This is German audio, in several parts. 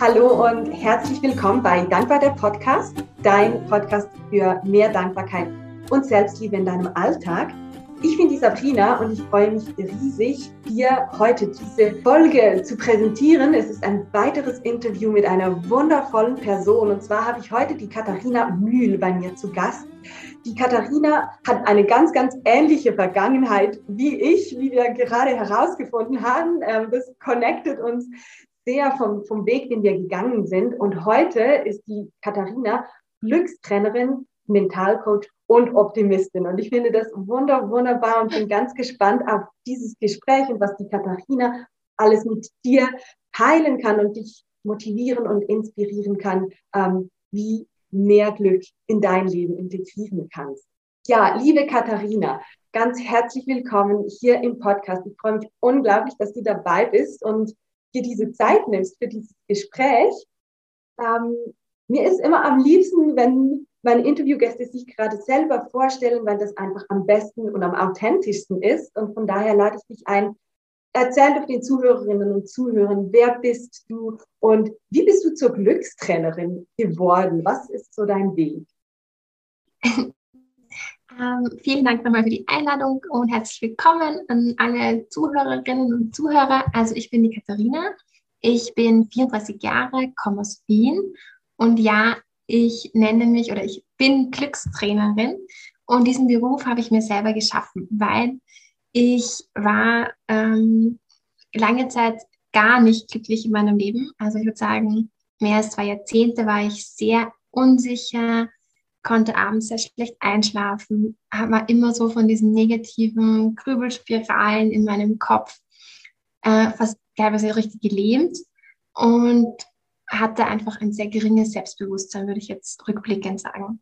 Hallo und herzlich willkommen bei Dankbar der Podcast, dein Podcast für mehr Dankbarkeit und Selbstliebe in deinem Alltag. Ich bin die Sabrina und ich freue mich riesig, dir heute diese Folge zu präsentieren. Es ist ein weiteres Interview mit einer wundervollen Person und zwar habe ich heute die Katharina Mühl bei mir zu Gast. Die Katharina hat eine ganz, ganz ähnliche Vergangenheit wie ich, wie wir gerade herausgefunden haben. Ähm, das connectet uns sehr vom, vom Weg, den wir gegangen sind. Und heute ist die Katharina Glückstrainerin, Mentalcoach und Optimistin. Und ich finde das wunder, wunderbar und bin ganz gespannt auf dieses Gespräch und was die Katharina alles mit dir teilen kann und dich motivieren und inspirieren kann, ähm, wie mehr Glück in dein Leben integrieren kannst. Ja, liebe Katharina, ganz herzlich willkommen hier im Podcast. Ich freue mich unglaublich, dass du dabei bist und dir diese Zeit nimmst für dieses Gespräch. Ähm, mir ist immer am liebsten, wenn meine Interviewgäste sich gerade selber vorstellen, weil das einfach am besten und am authentischsten ist. Und von daher lade ich dich ein, erzähl doch den Zuhörerinnen und Zuhörern, wer bist du und wie bist du zur Glückstrainerin geworden? Was ist so dein Weg? Ähm, vielen Dank nochmal für die Einladung und herzlich willkommen an alle Zuhörerinnen und Zuhörer. Also ich bin die Katharina, ich bin 34 Jahre, komme aus Wien und ja, ich nenne mich oder ich bin Glückstrainerin und diesen Beruf habe ich mir selber geschaffen, weil ich war ähm, lange Zeit gar nicht glücklich in meinem Leben. Also ich würde sagen, mehr als zwei Jahrzehnte war ich sehr unsicher, konnte abends sehr schlecht einschlafen, war immer so von diesen negativen Grübelspiralen in meinem Kopf äh, fast teilweise richtig gelähmt und hatte einfach ein sehr geringes Selbstbewusstsein, würde ich jetzt rückblickend sagen.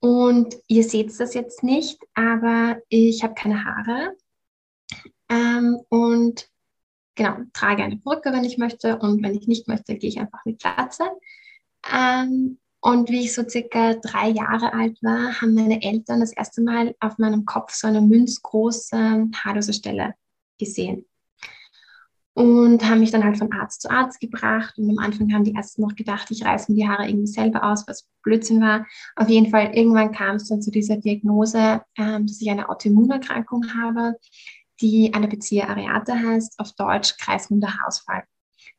Und ihr seht das jetzt nicht, aber ich habe keine Haare ähm, und genau, trage eine Brücke, wenn ich möchte und wenn ich nicht möchte, gehe ich einfach mit Glatze. Ähm, und wie ich so circa drei Jahre alt war, haben meine Eltern das erste Mal auf meinem Kopf so eine münzgroße haarlose Stelle gesehen. Und haben mich dann halt von Arzt zu Arzt gebracht. Und am Anfang haben die Ärzte noch gedacht, ich reiße mir die Haare irgendwie selber aus, was Blödsinn war. Auf jeden Fall, irgendwann kam es dann zu dieser Diagnose, ähm, dass ich eine Autoimmunerkrankung habe, die Alopecia areata heißt, auf Deutsch kreisrunder Haarausfall.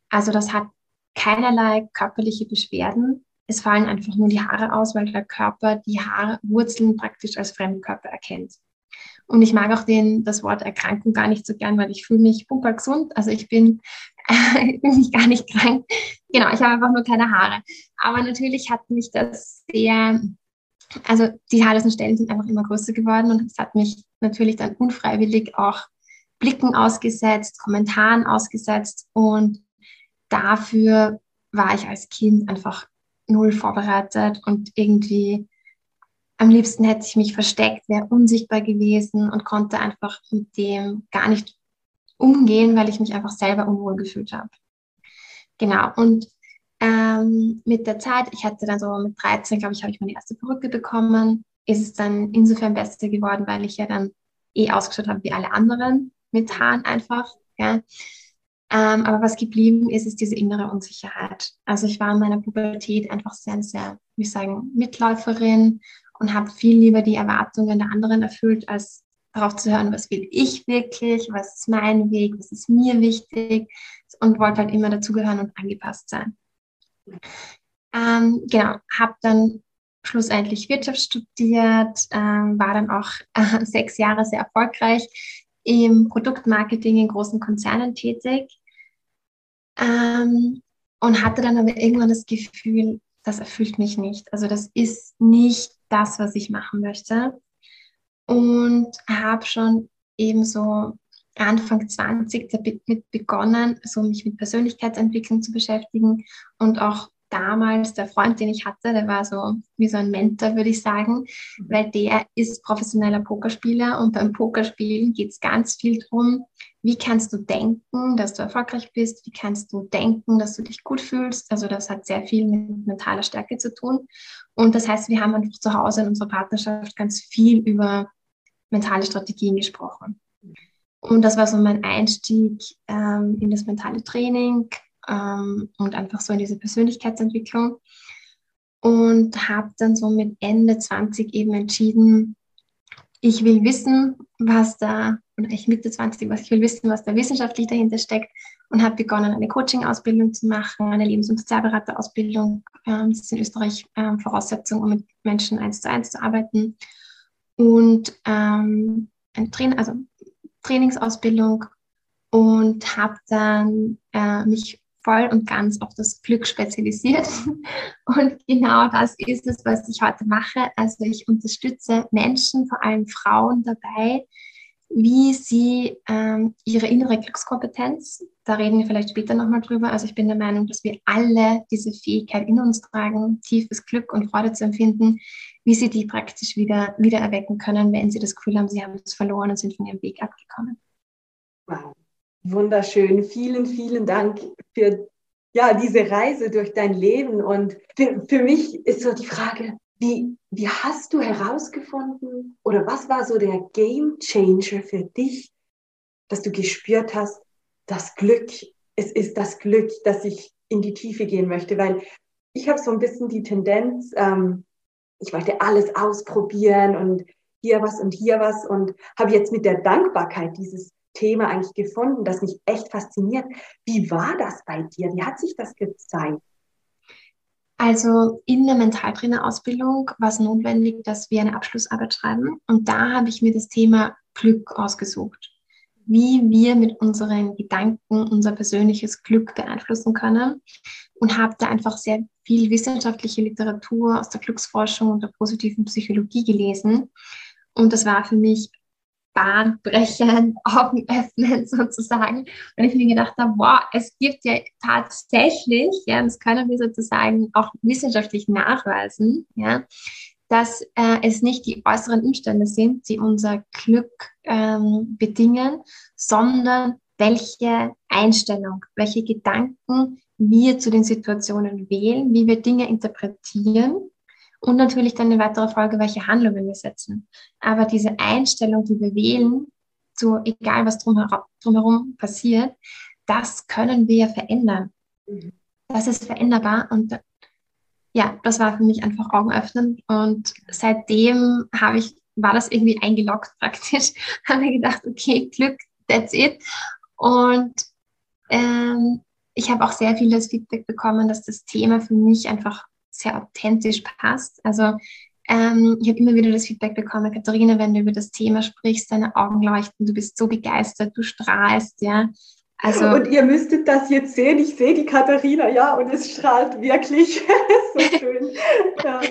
Also das hat keinerlei körperliche Beschwerden, es fallen einfach nur die Haare aus, weil der Körper die Haarwurzeln praktisch als Fremdkörper erkennt. Und ich mag auch den, das Wort Erkrankung gar nicht so gern, weil ich fühle mich pumper gesund. Also ich bin, äh, bin mich gar nicht krank. Genau, ich habe einfach nur keine Haare. Aber natürlich hat mich das sehr, also die haarlosen Stellen sind einfach immer größer geworden und es hat mich natürlich dann unfreiwillig auch Blicken ausgesetzt, Kommentaren ausgesetzt und dafür war ich als Kind einfach null vorbereitet und irgendwie am liebsten hätte ich mich versteckt, wäre unsichtbar gewesen und konnte einfach mit dem gar nicht umgehen, weil ich mich einfach selber unwohl gefühlt habe. Genau, und ähm, mit der Zeit, ich hatte dann so mit 13, glaube ich, habe ich meine erste Perücke bekommen, ist es dann insofern besser geworden, weil ich ja dann eh ausgeschaut habe wie alle anderen mit Haaren einfach. Ja. Ähm, aber was geblieben ist, ist diese innere Unsicherheit. Also ich war in meiner Pubertät einfach sehr, sehr, wie sagen, Mitläuferin und habe viel lieber die Erwartungen der anderen erfüllt, als darauf zu hören, was will ich wirklich, was ist mein Weg, was ist mir wichtig und wollte halt immer dazugehören und angepasst sein. Ähm, genau, habe dann schlussendlich Wirtschaft studiert, ähm, war dann auch äh, sechs Jahre sehr erfolgreich im Produktmarketing in großen Konzernen tätig ähm, und hatte dann aber irgendwann das Gefühl, das erfüllt mich nicht. Also das ist nicht das, was ich machen möchte. Und habe schon eben so Anfang 20 damit begonnen, so mich mit Persönlichkeitsentwicklung zu beschäftigen und auch damals der Freund, den ich hatte, der war so wie so ein Mentor, würde ich sagen, weil der ist professioneller Pokerspieler und beim Pokerspielen geht es ganz viel darum, wie kannst du denken, dass du erfolgreich bist, wie kannst du denken, dass du dich gut fühlst. Also das hat sehr viel mit mentaler Stärke zu tun. Und das heißt, wir haben einfach zu Hause in unserer Partnerschaft ganz viel über mentale Strategien gesprochen. Und das war so mein Einstieg ähm, in das mentale Training, ähm, und einfach so in diese Persönlichkeitsentwicklung. Und habe dann so mit Ende 20 eben entschieden, ich will wissen, was da, oder ich Mitte 20, was ich will wissen, was da wissenschaftlich dahinter steckt und habe begonnen, eine Coaching-Ausbildung zu machen, eine Lebens- und Sozialberaterausbildung. Ähm, das ist in Österreich ähm, Voraussetzung, um mit Menschen eins zu eins zu arbeiten. Und ähm, ein Train also Trainingsausbildung und habe dann äh, mich voll und ganz auf das Glück spezialisiert. Und genau das ist es, was ich heute mache. Also ich unterstütze Menschen, vor allem Frauen dabei, wie sie ähm, ihre innere Glückskompetenz, da reden wir vielleicht später nochmal drüber, also ich bin der Meinung, dass wir alle diese Fähigkeit in uns tragen, tiefes Glück und Freude zu empfinden, wie sie die praktisch wieder, wieder erwecken können, wenn sie das Gefühl haben, sie haben es verloren und sind von ihrem Weg abgekommen. Wow. Wunderschön. Vielen, vielen Dank für ja, diese Reise durch dein Leben. Und für, für mich ist so die Frage, wie, wie hast du herausgefunden oder was war so der Game Changer für dich, dass du gespürt hast, das Glück, es ist das Glück, dass ich in die Tiefe gehen möchte, weil ich habe so ein bisschen die Tendenz, ähm, ich wollte alles ausprobieren und hier was und hier was und habe jetzt mit der Dankbarkeit dieses Thema eigentlich gefunden, das mich echt fasziniert. Wie war das bei dir? Wie hat sich das gezeigt? Also in der Mentaltrainerausbildung war es notwendig, dass wir eine Abschlussarbeit schreiben. Und da habe ich mir das Thema Glück ausgesucht. Wie wir mit unseren Gedanken unser persönliches Glück beeinflussen können. Und habe da einfach sehr viel wissenschaftliche Literatur aus der Glücksforschung und der positiven Psychologie gelesen. Und das war für mich bahnbrechend, Augen öffnen sozusagen. Und ich mir gedacht habe, wow, es gibt ja tatsächlich, ja, das können wir sozusagen auch wissenschaftlich nachweisen, ja, dass äh, es nicht die äußeren Umstände sind, die unser Glück ähm, bedingen, sondern welche Einstellung, welche Gedanken wir zu den Situationen wählen, wie wir Dinge interpretieren und natürlich dann in weiterer Folge, welche Handlungen wir setzen. Aber diese Einstellung, die wir wählen, zu egal was drumherum, passiert, das können wir verändern. Das ist veränderbar und ja, das war für mich einfach Augen öffnen und seitdem habe ich, war das irgendwie eingeloggt praktisch, habe mir gedacht, okay, Glück, that's it. Und ähm, ich habe auch sehr viel das Feedback bekommen, dass das Thema für mich einfach sehr authentisch passt. Also ähm, ich habe immer wieder das Feedback bekommen, Katharina, wenn du über das Thema sprichst, deine Augen leuchten, du bist so begeistert, du strahlst, ja. Also, und ihr müsstet das jetzt sehen. Ich sehe die Katharina, ja, und es strahlt wirklich. so schön. Ja.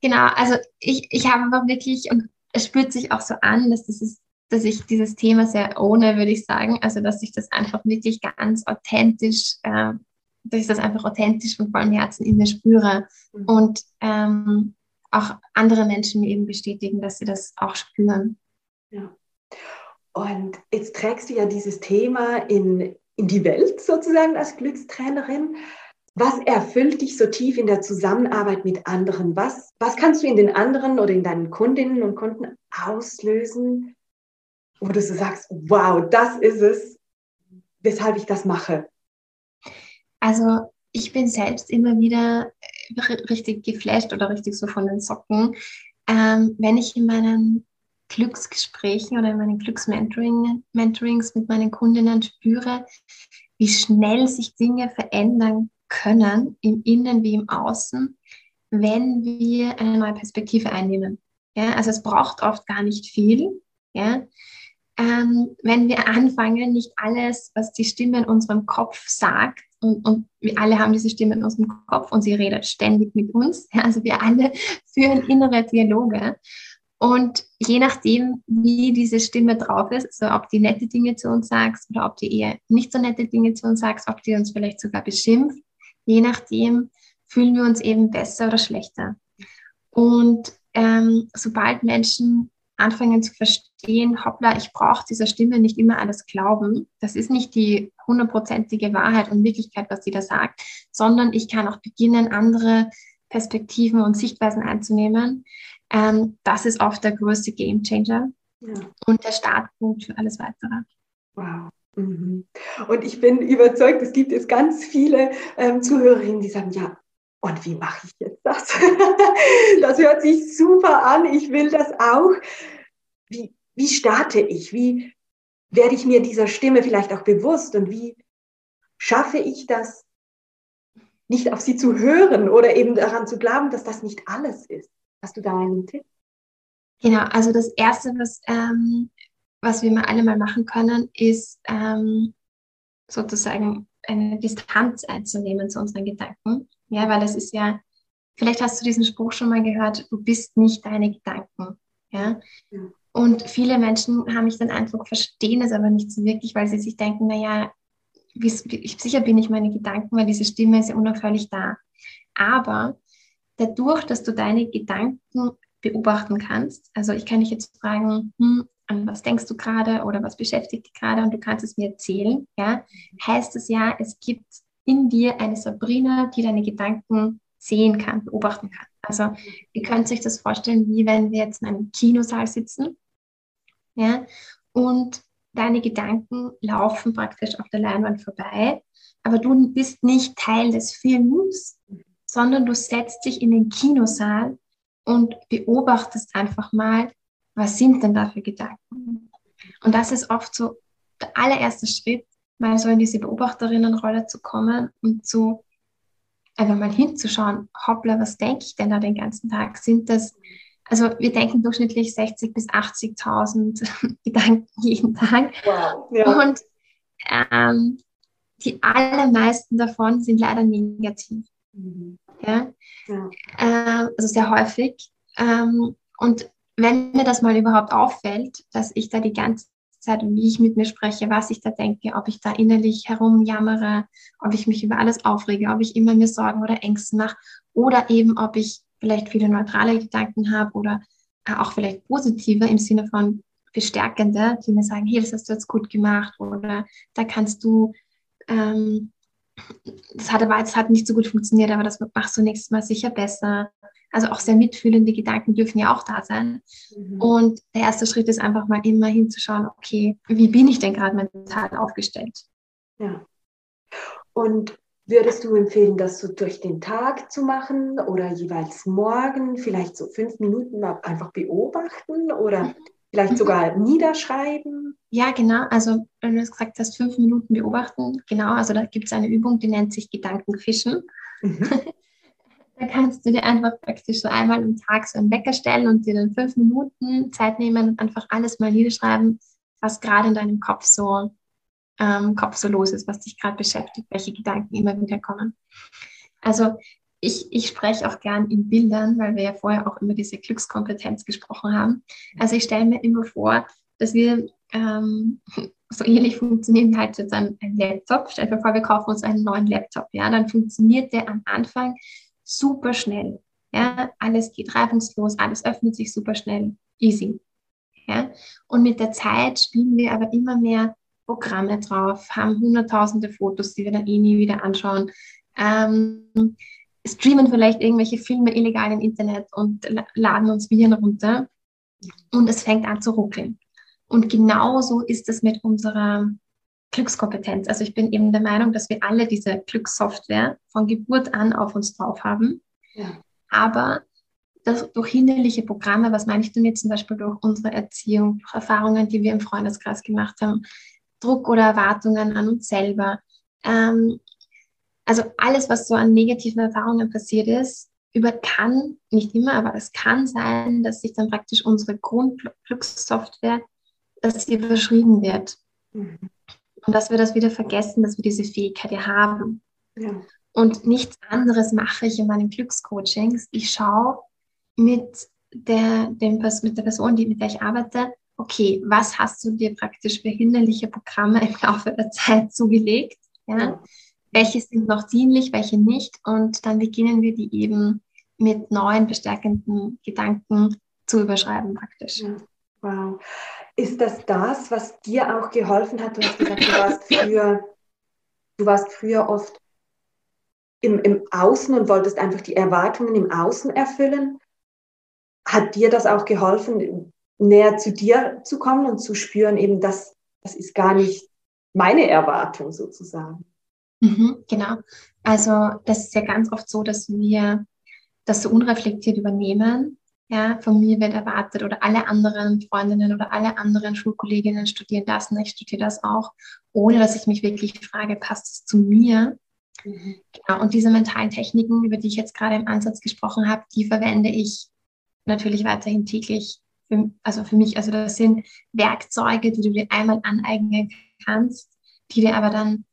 Genau, also ich, ich habe einfach wirklich, und es spürt sich auch so an, dass das ist, dass ich dieses Thema sehr ohne, würde ich sagen. Also dass ich das einfach wirklich ganz authentisch äh, dass ich das einfach authentisch von vollem Herzen in mir spüre mhm. und ähm, auch andere Menschen mir eben bestätigen, dass sie das auch spüren. Ja. Und jetzt trägst du ja dieses Thema in, in die Welt sozusagen als Glückstrainerin. Was erfüllt dich so tief in der Zusammenarbeit mit anderen? Was, was kannst du in den anderen oder in deinen Kundinnen und Kunden auslösen, wo du so sagst, wow, das ist es, weshalb ich das mache? Also ich bin selbst immer wieder äh, richtig geflasht oder richtig so von den Socken, ähm, wenn ich in meinen Glücksgesprächen oder in meinen Glücksmentorings mit meinen Kundinnen spüre, wie schnell sich Dinge verändern können, im Innen wie im Außen, wenn wir eine neue Perspektive einnehmen. Ja, also es braucht oft gar nicht viel. Ja, ähm, wenn wir anfangen, nicht alles, was die Stimme in unserem Kopf sagt, und, und, wir alle haben diese Stimme in unserem Kopf und sie redet ständig mit uns. Also wir alle führen innere Dialoge. Und je nachdem, wie diese Stimme drauf ist, also ob die nette Dinge zu uns sagst oder ob die eher nicht so nette Dinge zu uns sagst, ob die uns vielleicht sogar beschimpft, je nachdem fühlen wir uns eben besser oder schlechter. Und ähm, sobald Menschen anfangen zu verstehen, hoppla, ich brauche dieser Stimme nicht immer alles glauben. Das ist nicht die hundertprozentige Wahrheit und Wirklichkeit, was sie da sagt, sondern ich kann auch beginnen, andere Perspektiven und Sichtweisen einzunehmen. Ähm, das ist oft der größte Game Changer ja. und der Startpunkt für alles weitere. Wow. Mhm. Und ich bin überzeugt, es gibt jetzt ganz viele ähm, Zuhörerinnen, die sagen, ja, und wie mache ich jetzt das? das hört sich super an, ich will das auch. Wie, wie starte ich? Wie werde ich mir dieser Stimme vielleicht auch bewusst und wie schaffe ich das, nicht auf sie zu hören oder eben daran zu glauben, dass das nicht alles ist? Hast du da einen Tipp? Genau, also das Erste, was, ähm, was wir mal alle mal machen können, ist ähm, sozusagen eine Distanz einzunehmen zu unseren Gedanken. Ja, weil das ist ja, vielleicht hast du diesen Spruch schon mal gehört, du bist nicht deine Gedanken. Ja. ja. Und viele Menschen haben mich den Eindruck, verstehen es aber nicht so wirklich, weil sie sich denken, naja, sicher bin ich meine Gedanken, weil diese Stimme ist ja unaufhörlich da. Aber dadurch, dass du deine Gedanken beobachten kannst, also ich kann dich jetzt fragen, hm, an was denkst du gerade oder was beschäftigt dich gerade und du kannst es mir erzählen, ja, heißt es ja, es gibt in dir eine Sabrina, die deine Gedanken sehen kann, beobachten kann. Also ihr könnt euch das vorstellen, wie wenn wir jetzt in einem Kinosaal sitzen, ja, und deine Gedanken laufen praktisch auf der Leinwand vorbei, aber du bist nicht Teil des Films, sondern du setzt dich in den Kinosaal und beobachtest einfach mal, was sind denn da für Gedanken? Und das ist oft so der allererste Schritt, mal so in diese Beobachterinnenrolle zu kommen und so einfach mal hinzuschauen, hoppla, was denke ich denn da den ganzen Tag? Sind das, also wir denken durchschnittlich 60 bis 80.000 Gedanken jeden Tag. Wow, ja. Und ähm, die allermeisten davon sind leider negativ. Mhm. Ja? ja. Äh, also sehr häufig. Ähm, und wenn mir das mal überhaupt auffällt, dass ich da die ganze Zeit wie ich mit mir spreche, was ich da denke, ob ich da innerlich herumjammere, ob ich mich über alles aufrege, ob ich immer mir Sorgen oder Ängste mache oder eben ob ich vielleicht viele neutrale Gedanken habe oder äh, auch vielleicht positive im Sinne von bestärkende, die mir sagen, hey, das hast du jetzt gut gemacht oder da kannst du, ähm, das hat aber das hat nicht so gut funktioniert, aber das machst du nächstes Mal sicher besser. Also auch sehr mitfühlende Gedanken dürfen ja auch da sein. Mhm. Und der erste Schritt ist einfach mal immer hinzuschauen, okay, wie bin ich denn gerade mental aufgestellt? Ja. Und würdest du empfehlen, das so durch den Tag zu machen oder jeweils morgen, vielleicht so fünf Minuten mal einfach beobachten oder vielleicht mhm. sogar niederschreiben? Ja, genau. Also, wenn du es gesagt hast, fünf Minuten beobachten, genau. Also, da gibt es eine Übung, die nennt sich Gedankenfischen. Mhm. Da kannst du dir einfach praktisch so einmal am Tag so einen Wecker stellen und dir dann fünf Minuten Zeit nehmen und einfach alles mal niederschreiben, was gerade in deinem Kopf so, ähm, Kopf so los ist, was dich gerade beschäftigt, welche Gedanken immer wieder kommen. Also ich, ich spreche auch gern in Bildern, weil wir ja vorher auch über diese Glückskompetenz gesprochen haben. Also ich stelle mir immer vor, dass wir ähm, so ähnlich funktionieren halt jetzt ein, ein Laptop. Stell dir vor, wir kaufen uns einen neuen Laptop. Ja, dann funktioniert der am Anfang super schnell. Ja, alles geht reibungslos, alles öffnet sich super schnell, easy. Ja, und mit der Zeit spielen wir aber immer mehr Programme drauf, haben hunderttausende Fotos, die wir dann eh nie wieder anschauen, ähm, streamen vielleicht irgendwelche Filme illegal im Internet und laden uns Viren runter und es fängt an zu ruckeln. Und genauso ist es mit unserer Glückskompetenz. Also ich bin eben der Meinung, dass wir alle diese Glückssoftware von Geburt an auf uns drauf haben. Ja. Aber das, durch hinderliche Programme, was meine ich damit zum Beispiel durch unsere Erziehung, durch Erfahrungen, die wir im Freundeskreis gemacht haben, Druck oder Erwartungen an uns selber. Ähm, also alles, was so an negativen Erfahrungen passiert ist, über kann, nicht immer, aber es kann sein, dass sich dann praktisch unsere Grundglückssoftware, dass sie überschrieben wird. Mhm. Und dass wir das wieder vergessen, dass wir diese Fähigkeit ja haben. Ja. Und nichts anderes mache ich in meinen Glückscoachings. Ich schaue mit der, dem, mit der Person, die, mit der ich arbeite, okay, was hast du dir praktisch für hinderliche Programme im Laufe der Zeit zugelegt? Ja? Welche sind noch dienlich, welche nicht? Und dann beginnen wir die eben mit neuen bestärkenden Gedanken zu überschreiben praktisch. Wow. Ist das das, was dir auch geholfen hat? Du hast gesagt, du warst früher, du warst früher oft im, im Außen und wolltest einfach die Erwartungen im Außen erfüllen. Hat dir das auch geholfen, näher zu dir zu kommen und zu spüren, eben das, das ist gar nicht meine Erwartung sozusagen. Mhm, genau. Also das ist ja ganz oft so, dass wir das so unreflektiert übernehmen. Ja, von mir wird erwartet oder alle anderen Freundinnen oder alle anderen Schulkolleginnen studieren das und ich studiere das auch, ohne dass ich mich wirklich frage, passt es zu mir? Mhm. Genau. Und diese mentalen Techniken, über die ich jetzt gerade im Ansatz gesprochen habe, die verwende ich natürlich weiterhin täglich. Für, also für mich, also das sind Werkzeuge, die du dir einmal aneignen kannst, die dir aber dann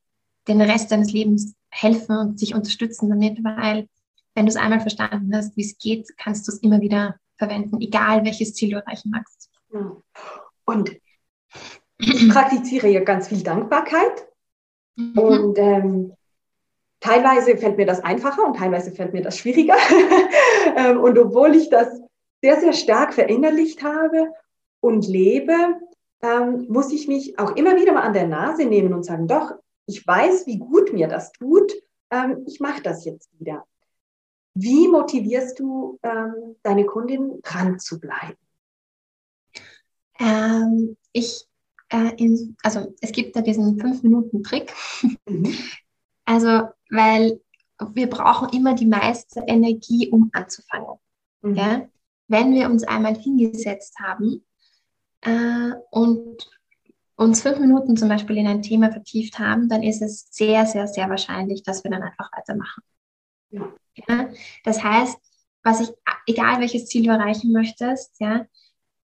den Rest deines Lebens helfen und sich unterstützen damit, weil wenn du es einmal verstanden hast, wie es geht, kannst du es immer wieder verwenden, egal welches Ziel du erreichen magst. Und ich praktiziere ja ganz viel Dankbarkeit. Mhm. Und ähm, teilweise fällt mir das einfacher und teilweise fällt mir das schwieriger. Ähm, und obwohl ich das sehr, sehr stark verinnerlicht habe und lebe, ähm, muss ich mich auch immer wieder mal an der Nase nehmen und sagen, doch, ich weiß, wie gut mir das tut, ähm, ich mache das jetzt wieder. Wie motivierst du ähm, deine Kundin dran zu bleiben? Ähm, ich, äh, in, also es gibt da diesen 5-Minuten-Trick. Mhm. Also, weil wir brauchen immer die meiste Energie, um anzufangen. Mhm. Ja? Wenn wir uns einmal hingesetzt haben äh, und uns fünf Minuten zum Beispiel in ein Thema vertieft haben, dann ist es sehr, sehr, sehr wahrscheinlich, dass wir dann einfach weitermachen. Ja. ja? Das heißt, was ich, egal welches Ziel du erreichen möchtest, ja,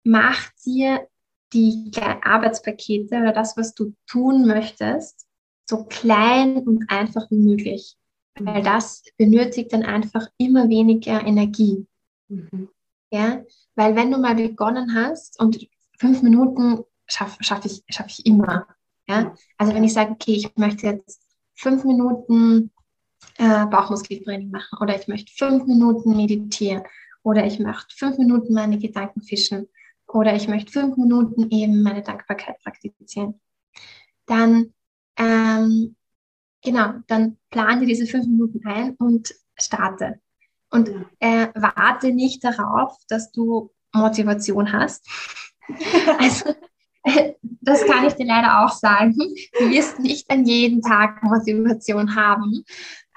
mach dir die Arbeitspakete oder das, was du tun möchtest, so klein und einfach wie möglich. Weil mhm. das benötigt dann einfach immer weniger Energie. Mhm. Ja, weil wenn du mal begonnen hast und fünf Minuten schaffe schaff ich, schaff ich immer. Ja? Also wenn ich sage, okay, ich möchte jetzt fünf Minuten äh, Bauchmuskeltraining machen oder ich möchte fünf Minuten meditieren oder ich möchte fünf Minuten meine Gedanken fischen oder ich möchte fünf Minuten eben meine Dankbarkeit praktizieren, dann ähm, genau, dann plane diese fünf Minuten ein und starte. Und äh, warte nicht darauf, dass du Motivation hast. also das kann ich dir leider auch sagen. Du wirst nicht an jedem Tag Motivation haben.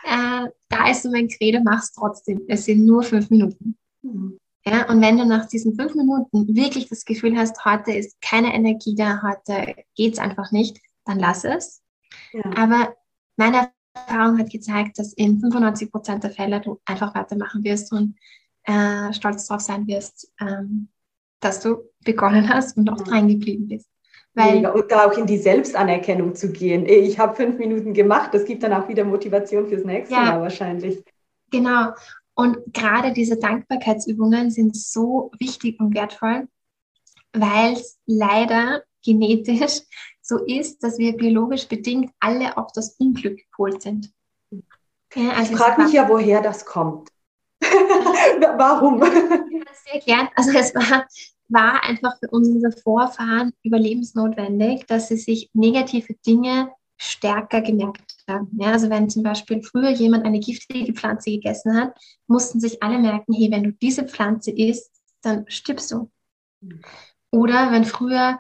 Äh, da ist so mein Credo, mach's trotzdem. Es sind nur fünf Minuten. Mhm. Ja, und wenn du nach diesen fünf Minuten wirklich das Gefühl hast, heute ist keine Energie da, heute geht es einfach nicht, dann lass es. Ja. Aber meine Erfahrung hat gezeigt, dass in 95 Prozent der Fälle du einfach weitermachen wirst und äh, stolz darauf sein wirst, ähm, dass du begonnen hast und auch dran geblieben bist. Weil, und da auch in die Selbstanerkennung zu gehen. Ich habe fünf Minuten gemacht, das gibt dann auch wieder Motivation fürs nächste ja, Mal wahrscheinlich. Genau. Und gerade diese Dankbarkeitsübungen sind so wichtig und wertvoll, weil es leider genetisch so ist, dass wir biologisch bedingt alle auf das Unglück gepolt sind. Okay, also ich frage mich ja, woher das kommt. Warum? Sehr gern. Also es war, war einfach für unsere Vorfahren überlebensnotwendig, dass sie sich negative Dinge stärker gemerkt haben. Ja, also wenn zum Beispiel früher jemand eine giftige Pflanze gegessen hat, mussten sich alle merken, hey, wenn du diese Pflanze isst, dann stirbst du. Oder wenn früher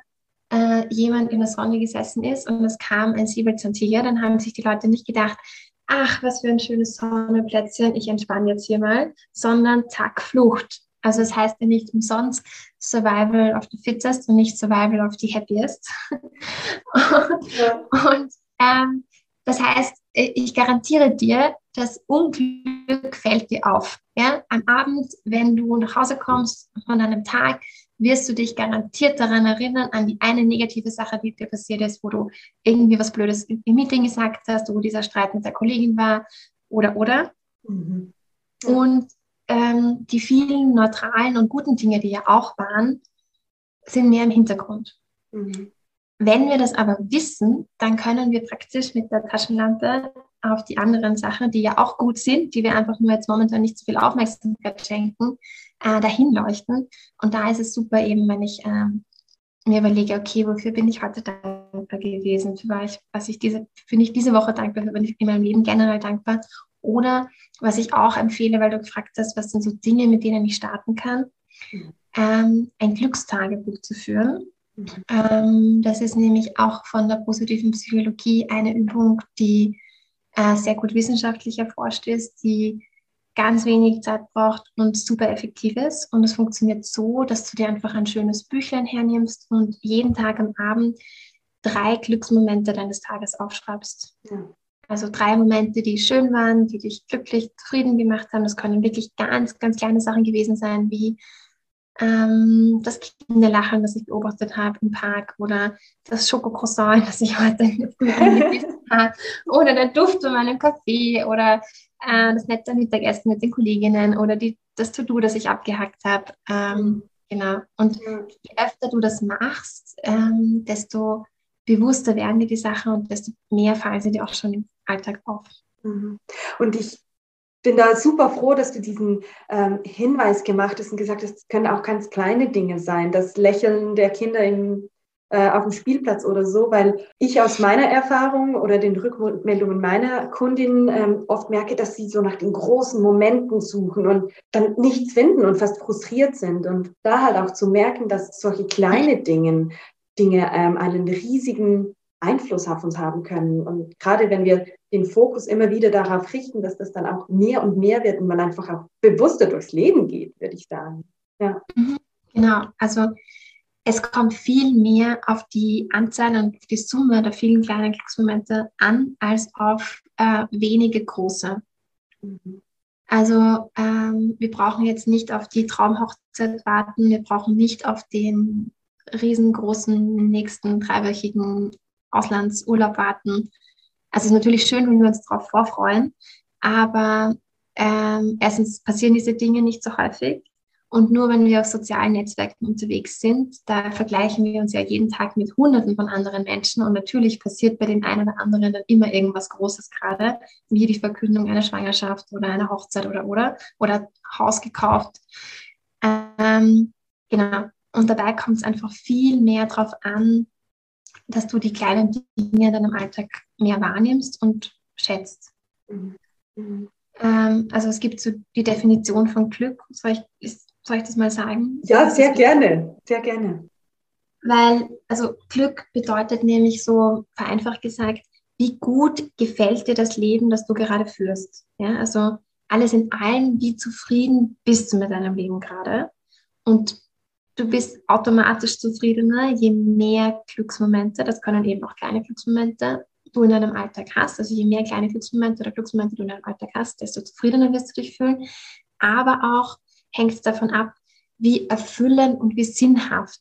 äh, jemand in der Sonne gesessen ist und es kam ein Säbelzahntiger, dann haben sich die Leute nicht gedacht, ach, was für ein schönes Sonnenplätzchen, ich entspanne jetzt hier mal, sondern zack, Flucht. Also es das heißt ja nicht umsonst Survival of the Fittest und nicht Survival of the Happiest. und, ja. und ähm, das heißt, ich garantiere dir, das Unglück fällt dir auf. Ja? Am Abend, wenn du nach Hause kommst von einem Tag, wirst du dich garantiert daran erinnern, an die eine negative Sache, die dir passiert ist, wo du irgendwie was Blödes im Meeting gesagt hast, wo dieser Streit mit der Kollegin war oder oder. Mhm. Und ähm, die vielen neutralen und guten Dinge, die ja auch waren, sind mehr im Hintergrund. Mhm. Wenn wir das aber wissen, dann können wir praktisch mit der Taschenlampe auf die anderen Sachen, die ja auch gut sind, die wir einfach nur jetzt momentan nicht so viel Aufmerksamkeit schenken, äh, dahin leuchten. Und da ist es super eben, wenn ich äh, mir überlege, okay, wofür bin ich heute dankbar gewesen? Für was ich, was ich diese, bin ich diese Woche dankbar, für bin ich in meinem Leben generell dankbar. Oder was ich auch empfehle, weil du gefragt hast, was sind so Dinge, mit denen ich starten kann, mhm. ähm, ein Glückstagebuch zu führen. Ähm, das ist nämlich auch von der positiven Psychologie eine Übung, die äh, sehr gut wissenschaftlich erforscht ist, die ganz wenig Zeit braucht und super effektiv ist. Und es funktioniert so, dass du dir einfach ein schönes Büchlein hernimmst und jeden Tag am Abend drei Glücksmomente deines Tages aufschreibst. Ja. Also drei Momente, die schön waren, die dich glücklich, zufrieden gemacht haben. Das können wirklich ganz, ganz kleine Sachen gewesen sein, wie ähm, das Kinderlachen, das ich beobachtet habe im Park oder das Schokocroissant, das ich heute früh gegessen habe oder der Duft von meinem Kaffee oder äh, das nette Mittagessen mit den Kolleginnen oder die, das To-Do, das ich abgehackt habe. Ähm, genau. Und je öfter du das machst, ähm, desto bewusster werden dir die Sachen und desto mehr fallen sie dir auch schon im Alltag auf. Mhm. Und ich bin da super froh, dass du diesen ähm, Hinweis gemacht hast und gesagt hast, es können auch ganz kleine Dinge sein, das Lächeln der Kinder im, auf dem Spielplatz oder so, weil ich aus meiner Erfahrung oder den Rückmeldungen meiner Kundinnen ähm, oft merke, dass sie so nach den großen Momenten suchen und dann nichts finden und fast frustriert sind. Und da halt auch zu merken, dass solche kleine Dinge, Dinge ähm, einen riesigen Einfluss auf uns haben können. Und gerade wenn wir den Fokus immer wieder darauf richten, dass das dann auch mehr und mehr wird und man einfach auch bewusster durchs Leben geht, würde ich sagen. Ja. Mhm. Genau, also es kommt viel mehr auf die Anzahl und die Summe der vielen kleinen Glücksmomente an, als auf äh, wenige große. Mhm. Also ähm, wir brauchen jetzt nicht auf die Traumhochzeit warten, wir brauchen nicht auf den riesengroßen nächsten dreiwöchigen Auslandsurlaub warten. Also es ist natürlich schön, wenn wir uns darauf vorfreuen, aber ähm, erstens passieren diese Dinge nicht so häufig. Und nur wenn wir auf sozialen Netzwerken unterwegs sind, da vergleichen wir uns ja jeden Tag mit Hunderten von anderen Menschen. Und natürlich passiert bei den einen oder anderen dann immer irgendwas Großes gerade, wie die Verkündung einer Schwangerschaft oder einer Hochzeit oder oder oder Haus gekauft. Ähm, genau. Und dabei kommt es einfach viel mehr darauf an, dass du die kleinen Dinge in deinem Alltag mehr wahrnimmst und schätzt. Mhm. Mhm. Ähm, also es gibt so die Definition von Glück. Ist, soll ich das mal sagen? Ja, sehr gerne, sehr gerne. Weil, also Glück bedeutet nämlich so vereinfacht gesagt, wie gut gefällt dir das Leben, das du gerade führst. Ja, also alles in allem, wie zufrieden bist du mit deinem Leben gerade. Und du bist automatisch zufriedener, je mehr Glücksmomente, das können eben auch kleine Glücksmomente, du in deinem Alltag hast. Also je mehr kleine Glücksmomente oder Glücksmomente du in deinem Alltag hast, desto zufriedener wirst du dich fühlen. Aber auch hängt es davon ab, wie erfüllend und wie sinnhaft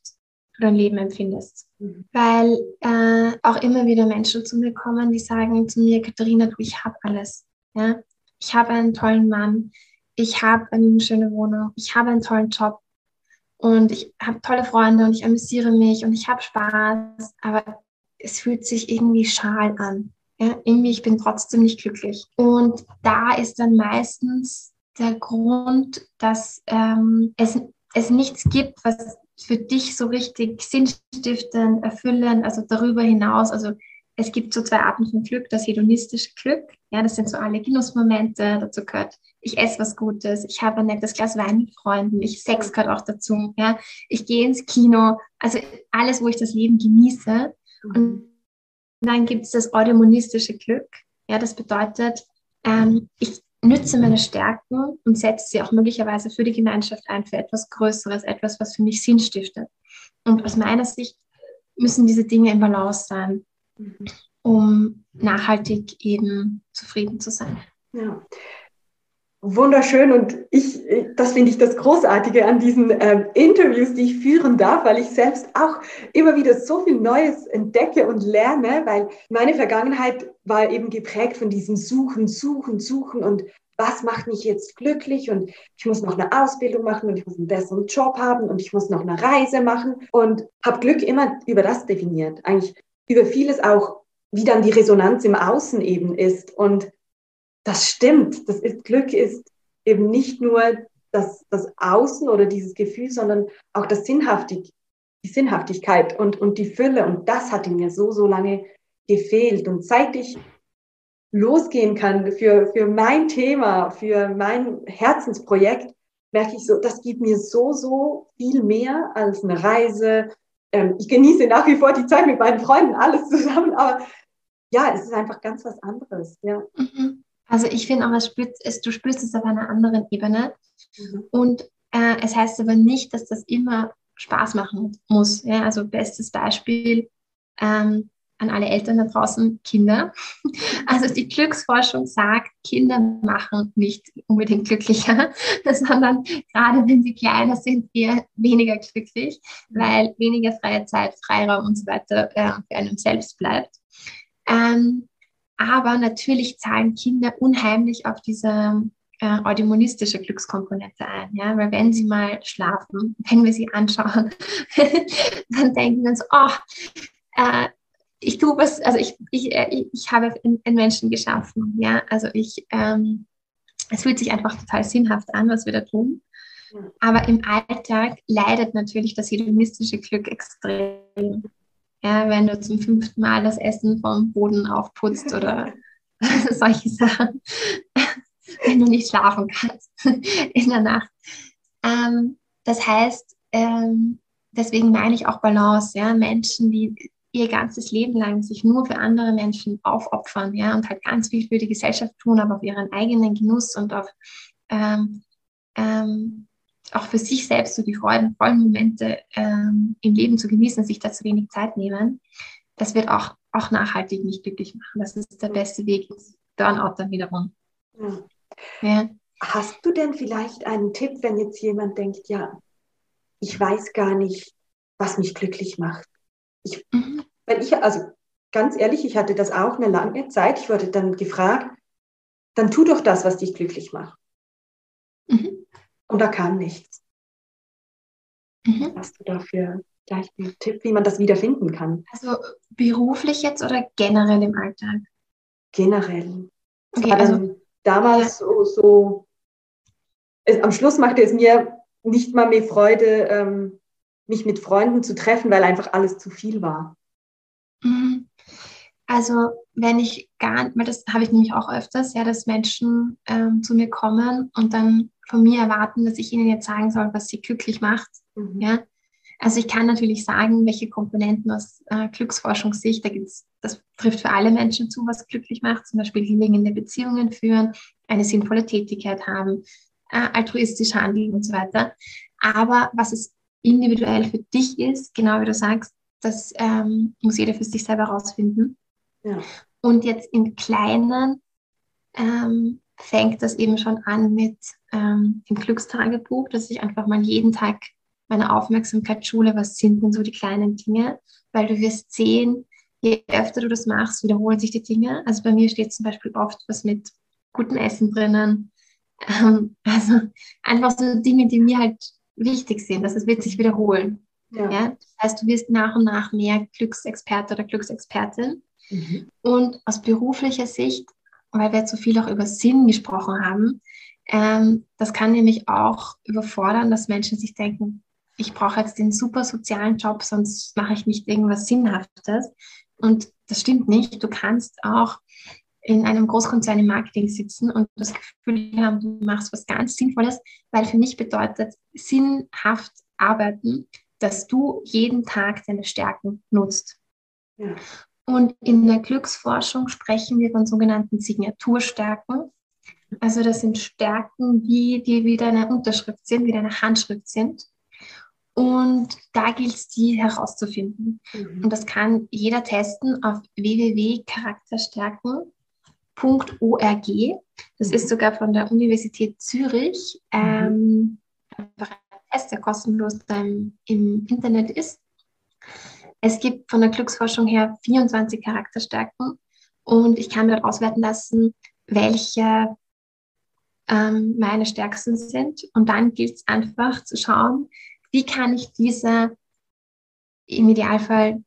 du dein Leben empfindest. Mhm. Weil äh, auch immer wieder Menschen zu mir kommen, die sagen zu mir, Katharina, du, ich habe alles. Ja? Ich habe einen tollen Mann, ich habe eine schöne Wohnung, ich habe einen tollen Job, und ich habe tolle Freunde und ich amüsiere mich und ich habe Spaß, aber es fühlt sich irgendwie schal an. Ja, irgendwie, ich bin trotzdem nicht glücklich. Und da ist dann meistens der Grund, dass ähm, es, es nichts gibt, was für dich so richtig sinnstiftend, erfüllend, also darüber hinaus, also es gibt so zwei Arten von Glück, das hedonistische Glück, ja, das sind so alle Genussmomente, dazu gehört, ich esse was Gutes, ich habe ein nettes Glas Wein mit Freunden, ich Sex gehört auch dazu, ja, ich gehe ins Kino, also alles, wo ich das Leben genieße. Und dann gibt es das eudaimonistische Glück, ja, das bedeutet, ähm, ich nütze meine Stärken und setze sie auch möglicherweise für die Gemeinschaft ein, für etwas Größeres, etwas, was für mich Sinn stiftet. Und aus meiner Sicht müssen diese Dinge im Balance sein um nachhaltig eben zufrieden zu sein. Ja. Wunderschön und ich, das finde ich das Großartige an diesen ähm, Interviews, die ich führen darf, weil ich selbst auch immer wieder so viel Neues entdecke und lerne, weil meine Vergangenheit war eben geprägt von diesem Suchen, Suchen, Suchen und was macht mich jetzt glücklich und ich muss noch eine Ausbildung machen und ich muss einen besseren Job haben und ich muss noch eine Reise machen und habe Glück immer über das definiert. Eigentlich über vieles auch, wie dann die Resonanz im Außen eben ist. Und das stimmt. Das ist, Glück ist eben nicht nur das, das Außen oder dieses Gefühl, sondern auch das Sinnhaftig, die Sinnhaftigkeit und, und die Fülle. Und das hat mir so, so lange gefehlt. Und seit ich losgehen kann für, für mein Thema, für mein Herzensprojekt, merke ich so, das gibt mir so, so viel mehr als eine Reise, ähm, ich genieße nach wie vor die Zeit mit meinen Freunden, alles zusammen, aber ja, es ist einfach ganz was anderes. Ja. Mhm. Also ich finde auch, es spürt, es, du spürst es auf einer anderen Ebene. Mhm. Und äh, es heißt aber nicht, dass das immer Spaß machen muss. Ja? Also bestes Beispiel ähm, an alle Eltern da draußen, Kinder. Also die Glücksforschung sagt, Kinder machen nicht unbedingt glücklicher, sondern gerade wenn sie kleiner sind, eher weniger glücklich, weil weniger freie Zeit, Freiraum und so weiter äh, für einen selbst bleibt. Ähm, aber natürlich zahlen Kinder unheimlich auf diese äh, eudaimonistische Glückskomponente ein. Ja? Weil wenn sie mal schlafen, wenn wir sie anschauen, dann denken wir uns, oh, äh, ich tue was, also ich, ich, äh, ich habe einen Menschen geschaffen. Ja? Also ich, ähm, es fühlt sich einfach total sinnhaft an, was wir da tun. Aber im Alltag leidet natürlich das hedonistische Glück extrem. Ja, wenn du zum fünften Mal das Essen vom Boden aufputzt oder solche Sachen, wenn du nicht schlafen kannst in der Nacht. Ähm, das heißt, ähm, deswegen meine ich auch Balance, ja, Menschen, die ihr ganzes Leben lang sich nur für andere Menschen aufopfern, ja, und halt ganz viel für die Gesellschaft tun, aber auf ihren eigenen Genuss und auf ähm, ähm, auch für sich selbst so die freudenvollen Momente ähm, im Leben zu genießen, sich da zu wenig Zeit nehmen, das wird auch, auch nachhaltig nicht glücklich machen. Das ist der beste Weg Burnout dann wiederum. Ja. Ja. Hast du denn vielleicht einen Tipp, wenn jetzt jemand denkt, ja, ich weiß gar nicht, was mich glücklich macht? Ich, mhm. Weil ich, also ganz ehrlich, ich hatte das auch eine lange Zeit. Ich wurde dann gefragt, dann tu doch das, was dich glücklich macht. Und da kam nichts. Mhm. Hast du dafür gleich einen Tipp, wie man das wiederfinden kann? Also beruflich jetzt oder generell im Alltag? Generell. Okay, also, damals ja. so, so es, am Schluss machte es mir nicht mal mehr Freude, ähm, mich mit Freunden zu treffen, weil einfach alles zu viel war. Mhm. Also wenn ich gar, weil das habe ich nämlich auch öfters, ja, dass Menschen ähm, zu mir kommen und dann von mir erwarten, dass ich ihnen jetzt sagen soll, was sie glücklich macht. Mhm. Ja? Also ich kann natürlich sagen, welche Komponenten aus äh, Glücksforschungssicht, da gibt's, das trifft für alle Menschen zu, was glücklich macht, zum Beispiel gelingende Beziehungen führen, eine sinnvolle Tätigkeit haben, äh, altruistisch handeln und so weiter. Aber was es individuell für dich ist, genau wie du sagst, das ähm, muss jeder für sich selber herausfinden. Ja. Und jetzt im Kleinen ähm, fängt das eben schon an mit ähm, dem Glückstagebuch, dass ich einfach mal jeden Tag meine Aufmerksamkeit schule, was sind denn so die kleinen Dinge, weil du wirst sehen, je öfter du das machst, wiederholen sich die Dinge. Also bei mir steht zum Beispiel oft was mit gutem Essen drinnen. Ähm, also einfach so Dinge, die mir halt wichtig sind. dass es wird sich wiederholen. Ja. ja. Das heißt, du wirst nach und nach mehr Glücksexperte oder Glücksexpertin. Mhm. Und aus beruflicher Sicht, weil wir jetzt so viel auch über Sinn gesprochen haben, ähm, das kann nämlich auch überfordern, dass Menschen sich denken, ich brauche jetzt den super sozialen Job, sonst mache ich nicht irgendwas Sinnhaftes. Und das stimmt nicht. Du kannst auch in einem Großkonzern im Marketing sitzen und das Gefühl haben, du machst was ganz Sinnvolles, weil für mich bedeutet sinnhaft arbeiten, dass du jeden Tag deine Stärken nutzt. Ja. Und in der Glücksforschung sprechen wir von sogenannten Signaturstärken. Also das sind Stärken, die, die wie deine Unterschrift sind, wie deine Handschrift sind. Und da gilt es, die herauszufinden. Mhm. Und das kann jeder testen auf www.charakterstärken.org. Das mhm. ist sogar von der Universität Zürich. Mhm. Ähm, Test, der kostenlos im Internet ist. Es gibt von der Glücksforschung her 24 Charakterstärken und ich kann dort auswerten lassen, welche ähm, meine stärksten sind. Und dann gilt es einfach zu schauen, wie kann ich diese im Idealfall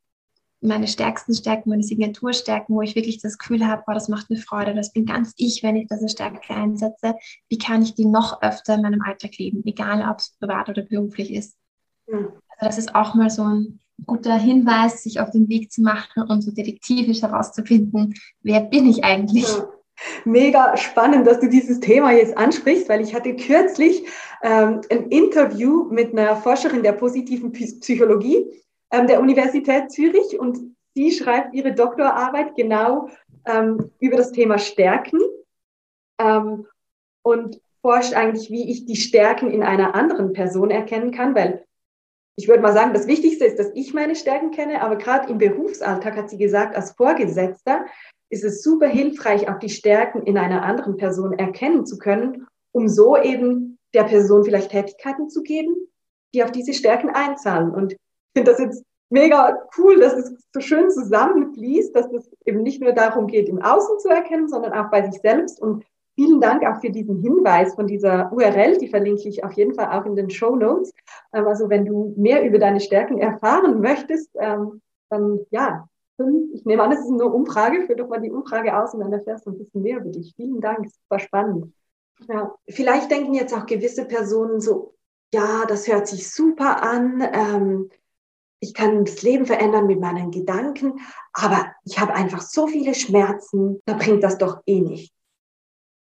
meine stärksten Stärken, meine Signaturstärken, wo ich wirklich das Gefühl habe, boah, das macht mir Freude, das bin ganz ich, wenn ich diese Stärke einsetze. Wie kann ich die noch öfter in meinem Alltag leben, egal ob es privat oder beruflich ist. Mhm. Das ist auch mal so ein guter Hinweis, sich auf den Weg zu machen und so detektivisch herauszufinden, wer bin ich eigentlich. Ja. Mega spannend, dass du dieses Thema jetzt ansprichst, weil ich hatte kürzlich ähm, ein Interview mit einer Forscherin der positiven Psychologie ähm, der Universität Zürich und sie schreibt ihre Doktorarbeit genau ähm, über das Thema Stärken ähm, und forscht eigentlich, wie ich die Stärken in einer anderen Person erkennen kann, weil ich würde mal sagen, das Wichtigste ist, dass ich meine Stärken kenne, aber gerade im Berufsalltag hat sie gesagt, als Vorgesetzter ist es super hilfreich, auch die Stärken in einer anderen Person erkennen zu können, um so eben der Person vielleicht Tätigkeiten zu geben, die auf diese Stärken einzahlen. Und ich finde das jetzt mega cool, dass es so schön zusammenfließt, dass es eben nicht nur darum geht, im Außen zu erkennen, sondern auch bei sich selbst. Und vielen Dank auch für diesen Hinweis von dieser URL, die verlinke ich auf jeden Fall auch in den Show Notes. Ähm, also wenn du mehr über deine Stärken erfahren möchtest, ähm, dann ja, ich nehme an, es ist nur Umfrage, führ doch mal die Umfrage aus und dann erfährst du ein bisschen mehr über dich. Vielen Dank, super spannend. Ja, vielleicht denken jetzt auch gewisse Personen so, ja, das hört sich super an. Ähm, ich kann das Leben verändern mit meinen Gedanken, aber ich habe einfach so viele Schmerzen, da bringt das doch eh nicht.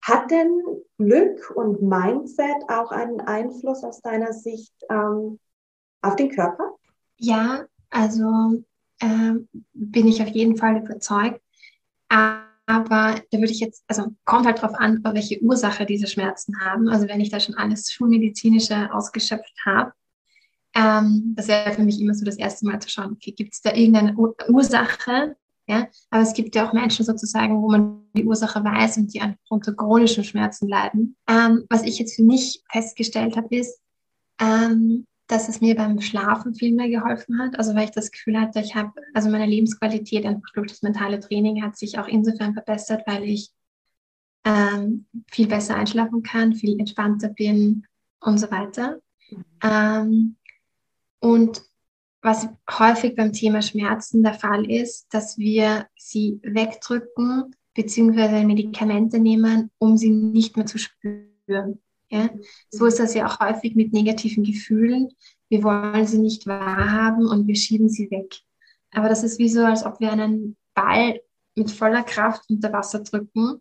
Hat denn Glück und Mindset auch einen Einfluss aus deiner Sicht ähm, auf den Körper? Ja, also äh, bin ich auf jeden Fall überzeugt. Aber da würde ich jetzt, also kommt halt drauf an, welche Ursache diese Schmerzen haben. Also wenn ich da schon alles Schulmedizinische ausgeschöpft habe, ähm, das wäre für mich immer so das erste Mal zu schauen, okay, gibt es da irgendeine Ursache? Ja? Aber es gibt ja auch Menschen sozusagen, wo man die Ursache weiß und die an chronischen Schmerzen leiden. Ähm, was ich jetzt für mich festgestellt habe, ist, ähm, dass es mir beim Schlafen viel mehr geholfen hat. Also weil ich das Gefühl hatte, ich habe, also meine Lebensqualität einfach durch das mentale Training hat sich auch insofern verbessert, weil ich ähm, viel besser einschlafen kann, viel entspannter bin und so weiter. Ähm, und was häufig beim Thema Schmerzen der Fall ist, dass wir sie wegdrücken bzw. Medikamente nehmen, um sie nicht mehr zu spüren. Ja? So ist das ja auch häufig mit negativen Gefühlen. Wir wollen sie nicht wahrhaben und wir schieben sie weg. Aber das ist wie so, als ob wir einen Ball mit voller Kraft unter Wasser drücken.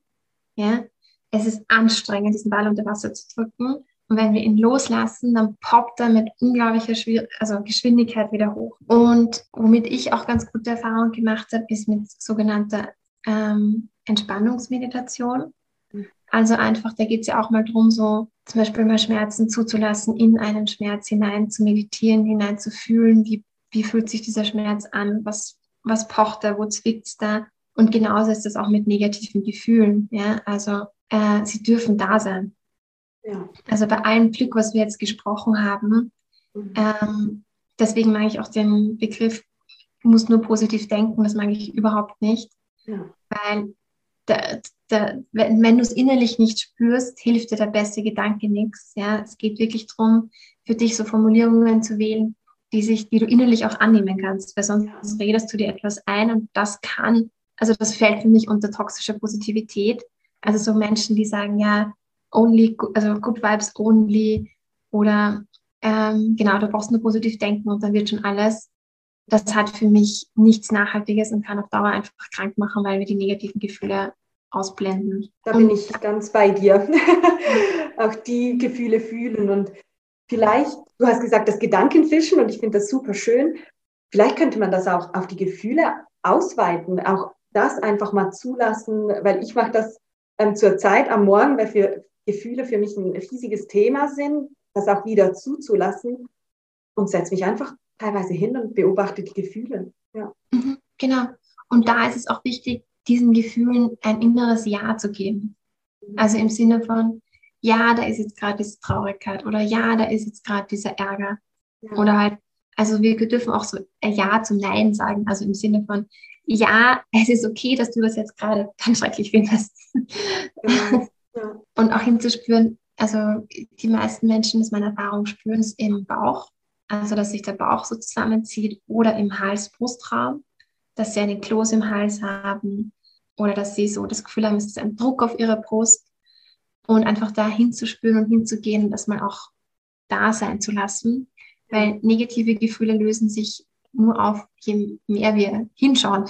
Ja? Es ist anstrengend, diesen Ball unter Wasser zu drücken. Und wenn wir ihn loslassen, dann poppt er mit unglaublicher Schwier also Geschwindigkeit wieder hoch. Und womit ich auch ganz gute Erfahrungen gemacht habe, ist mit sogenannter ähm, Entspannungsmeditation. Also einfach, da geht es ja auch mal darum, so zum Beispiel mal Schmerzen zuzulassen, in einen Schmerz hinein zu meditieren, hinein zu fühlen, wie, wie fühlt sich dieser Schmerz an, was, was pocht da, wo zwickt da. Und genauso ist das auch mit negativen Gefühlen. Ja? Also äh, sie dürfen da sein. Ja. Also bei allem Glück, was wir jetzt gesprochen haben, mhm. ähm, deswegen mag ich auch den Begriff, muss nur positiv denken, das mag ich überhaupt nicht. Ja. Weil der, der, wenn, wenn du es innerlich nicht spürst, hilft dir der beste Gedanke nichts. Ja? Es geht wirklich darum, für dich so Formulierungen zu wählen, die, sich, die du innerlich auch annehmen kannst, weil sonst redest du dir etwas ein und das kann, also das fällt für mich unter toxische Positivität. Also so Menschen, die sagen, ja, only, also good vibes only oder ähm, genau, du brauchst nur positiv denken und dann wird schon alles. Das hat für mich nichts Nachhaltiges und kann auf Dauer einfach krank machen, weil wir die negativen Gefühle ausblenden. Da bin ich ganz bei dir. auch die Gefühle fühlen und vielleicht, du hast gesagt, das Gedankenfischen und ich finde das super schön. Vielleicht könnte man das auch auf die Gefühle ausweiten, auch das einfach mal zulassen, weil ich mache das ähm, zur Zeit am Morgen, weil für Gefühle für mich ein riesiges Thema sind, das auch wieder zuzulassen und setze mich einfach teilweise hin und beobachte die Gefühle. Ja. Mhm, genau. Und da ist es auch wichtig, diesen Gefühlen ein inneres Ja zu geben. Mhm. Also im Sinne von, ja, da ist jetzt gerade diese Traurigkeit oder ja, da ist jetzt gerade dieser Ärger. Ja. Oder halt, also wir dürfen auch so Ja zum Nein sagen. Also im Sinne von, ja, es ist okay, dass du das jetzt gerade ganz schrecklich findest. Genau. Und auch hinzuspüren, also die meisten Menschen, das ist meine Erfahrung, spüren es im Bauch, also dass sich der Bauch so zusammenzieht oder im Hals-Brustraum, dass sie einen Kloß im Hals haben oder dass sie so das Gefühl haben, es ist ein Druck auf ihrer Brust und einfach da hinzuspüren und hinzugehen und das mal auch da sein zu lassen, weil negative Gefühle lösen sich nur auf, je mehr wir hinschauen.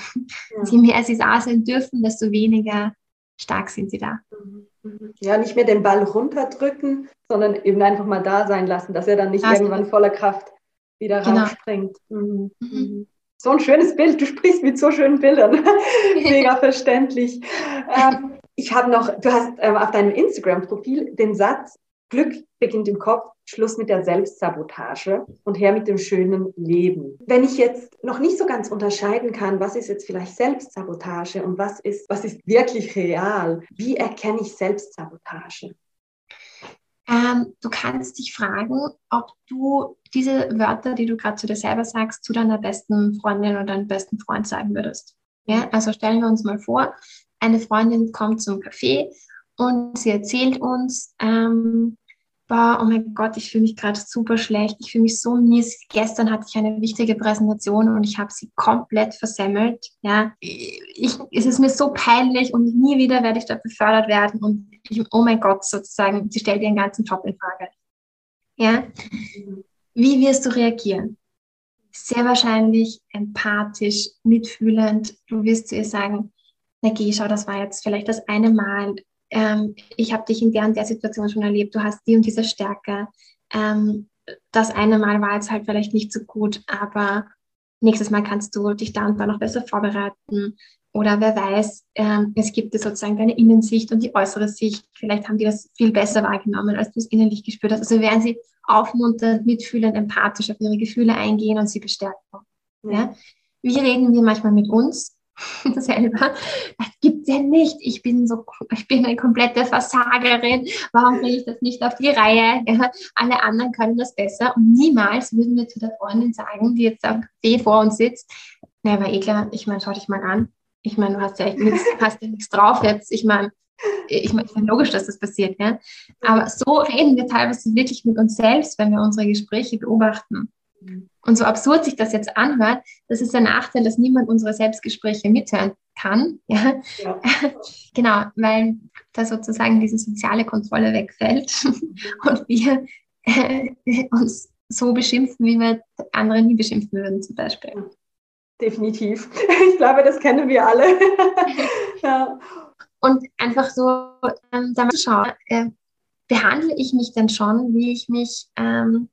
Ja. Je mehr sie da sein dürfen, desto weniger stark sind sie da. Mhm. Ja, nicht mehr den Ball runterdrücken, sondern eben einfach mal da sein lassen, dass er dann nicht das irgendwann voller Kraft wieder genau. rausspringt. Mhm. Mhm. So ein schönes Bild. Du sprichst mit so schönen Bildern. Mega verständlich. Ähm, ich habe noch, du hast ähm, auf deinem Instagram-Profil den Satz, Glück beginnt im Kopf, Schluss mit der Selbstsabotage und her mit dem schönen Leben. Wenn ich jetzt noch nicht so ganz unterscheiden kann, was ist jetzt vielleicht Selbstsabotage und was ist, was ist wirklich real, wie erkenne ich Selbstsabotage? Ähm, du kannst dich fragen, ob du diese Wörter, die du gerade zu dir selber sagst, zu deiner besten Freundin oder deinem besten Freund sagen würdest. Ja, also stellen wir uns mal vor, eine Freundin kommt zum Café und sie erzählt uns, ähm, boah, oh mein Gott, ich fühle mich gerade super schlecht, ich fühle mich so mies. Gestern hatte ich eine wichtige Präsentation und ich habe sie komplett versemmelt. Ja, ich, es ist mir so peinlich und nie wieder werde ich dort befördert werden und ich, oh mein Gott, sozusagen, sie stellt ihren ganzen Job in Frage. Ja, wie wirst du reagieren? Sehr wahrscheinlich empathisch, mitfühlend. Du wirst zu ihr sagen, na geh, schau, das war jetzt vielleicht das eine Mal, ähm, ich habe dich in der und der Situation schon erlebt, du hast die und diese Stärke. Ähm, das eine Mal war jetzt halt vielleicht nicht so gut, aber nächstes Mal kannst du dich da und da noch besser vorbereiten. Oder wer weiß, ähm, es gibt dir sozusagen deine Innensicht und die äußere Sicht. Vielleicht haben die das viel besser wahrgenommen, als du es innerlich gespürt hast. Also werden sie aufmunternd, mitfühlend, empathisch auf ihre Gefühle eingehen und sie bestärken. Ja? Wie reden wir manchmal mit uns? selber. Das gibt ja nicht. Ich bin so, ich bin eine komplette Versagerin. Warum kriege ich das nicht auf die Reihe? Ja, alle anderen können das besser. Und niemals würden wir zu der Freundin sagen, die jetzt am Weh vor uns sitzt, na, aber eh klar, ich meine, schau dich mal an. Ich meine, du hast ja echt nichts, hast ja nichts drauf jetzt. Ich meine, ich meine, ich logisch, dass das passiert, ja. Aber so reden wir teilweise wirklich mit uns selbst, wenn wir unsere Gespräche beobachten. Und so absurd sich das jetzt anhört, das ist der Nachteil, dass niemand unsere Selbstgespräche mithören kann. Ja? ja. genau, weil da sozusagen diese soziale Kontrolle wegfällt und wir äh, uns so beschimpfen, wie wir andere nie beschimpfen würden, zum Beispiel. Definitiv. Ich glaube, das kennen wir alle. ja. Und einfach so ähm, da mal schauen, äh, behandle ich mich denn schon, wie ich mich ähm,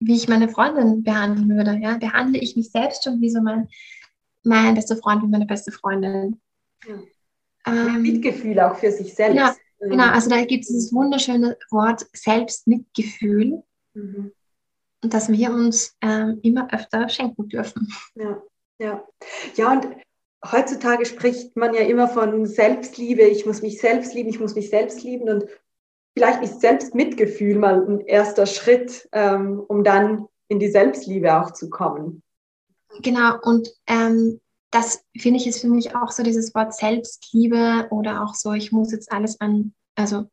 wie ich meine Freundin behandeln würde. Ja? Behandle ich mich selbst schon wie so mein, mein bester Freund, wie meine beste Freundin. Ja. Ähm, Mitgefühl auch für sich selbst. Ja, genau, also da gibt es dieses wunderschöne Wort Selbstmitgefühl. Mhm. Und dass wir uns ähm, immer öfter schenken dürfen. Ja, ja. Ja, und heutzutage spricht man ja immer von Selbstliebe, ich muss mich selbst lieben, ich muss mich selbst lieben. Und vielleicht ist Selbstmitgefühl mal ein erster Schritt, ähm, um dann in die Selbstliebe auch zu kommen. Genau, und ähm, das finde ich ist für mich auch so dieses Wort Selbstliebe oder auch so, ich muss jetzt alles an, also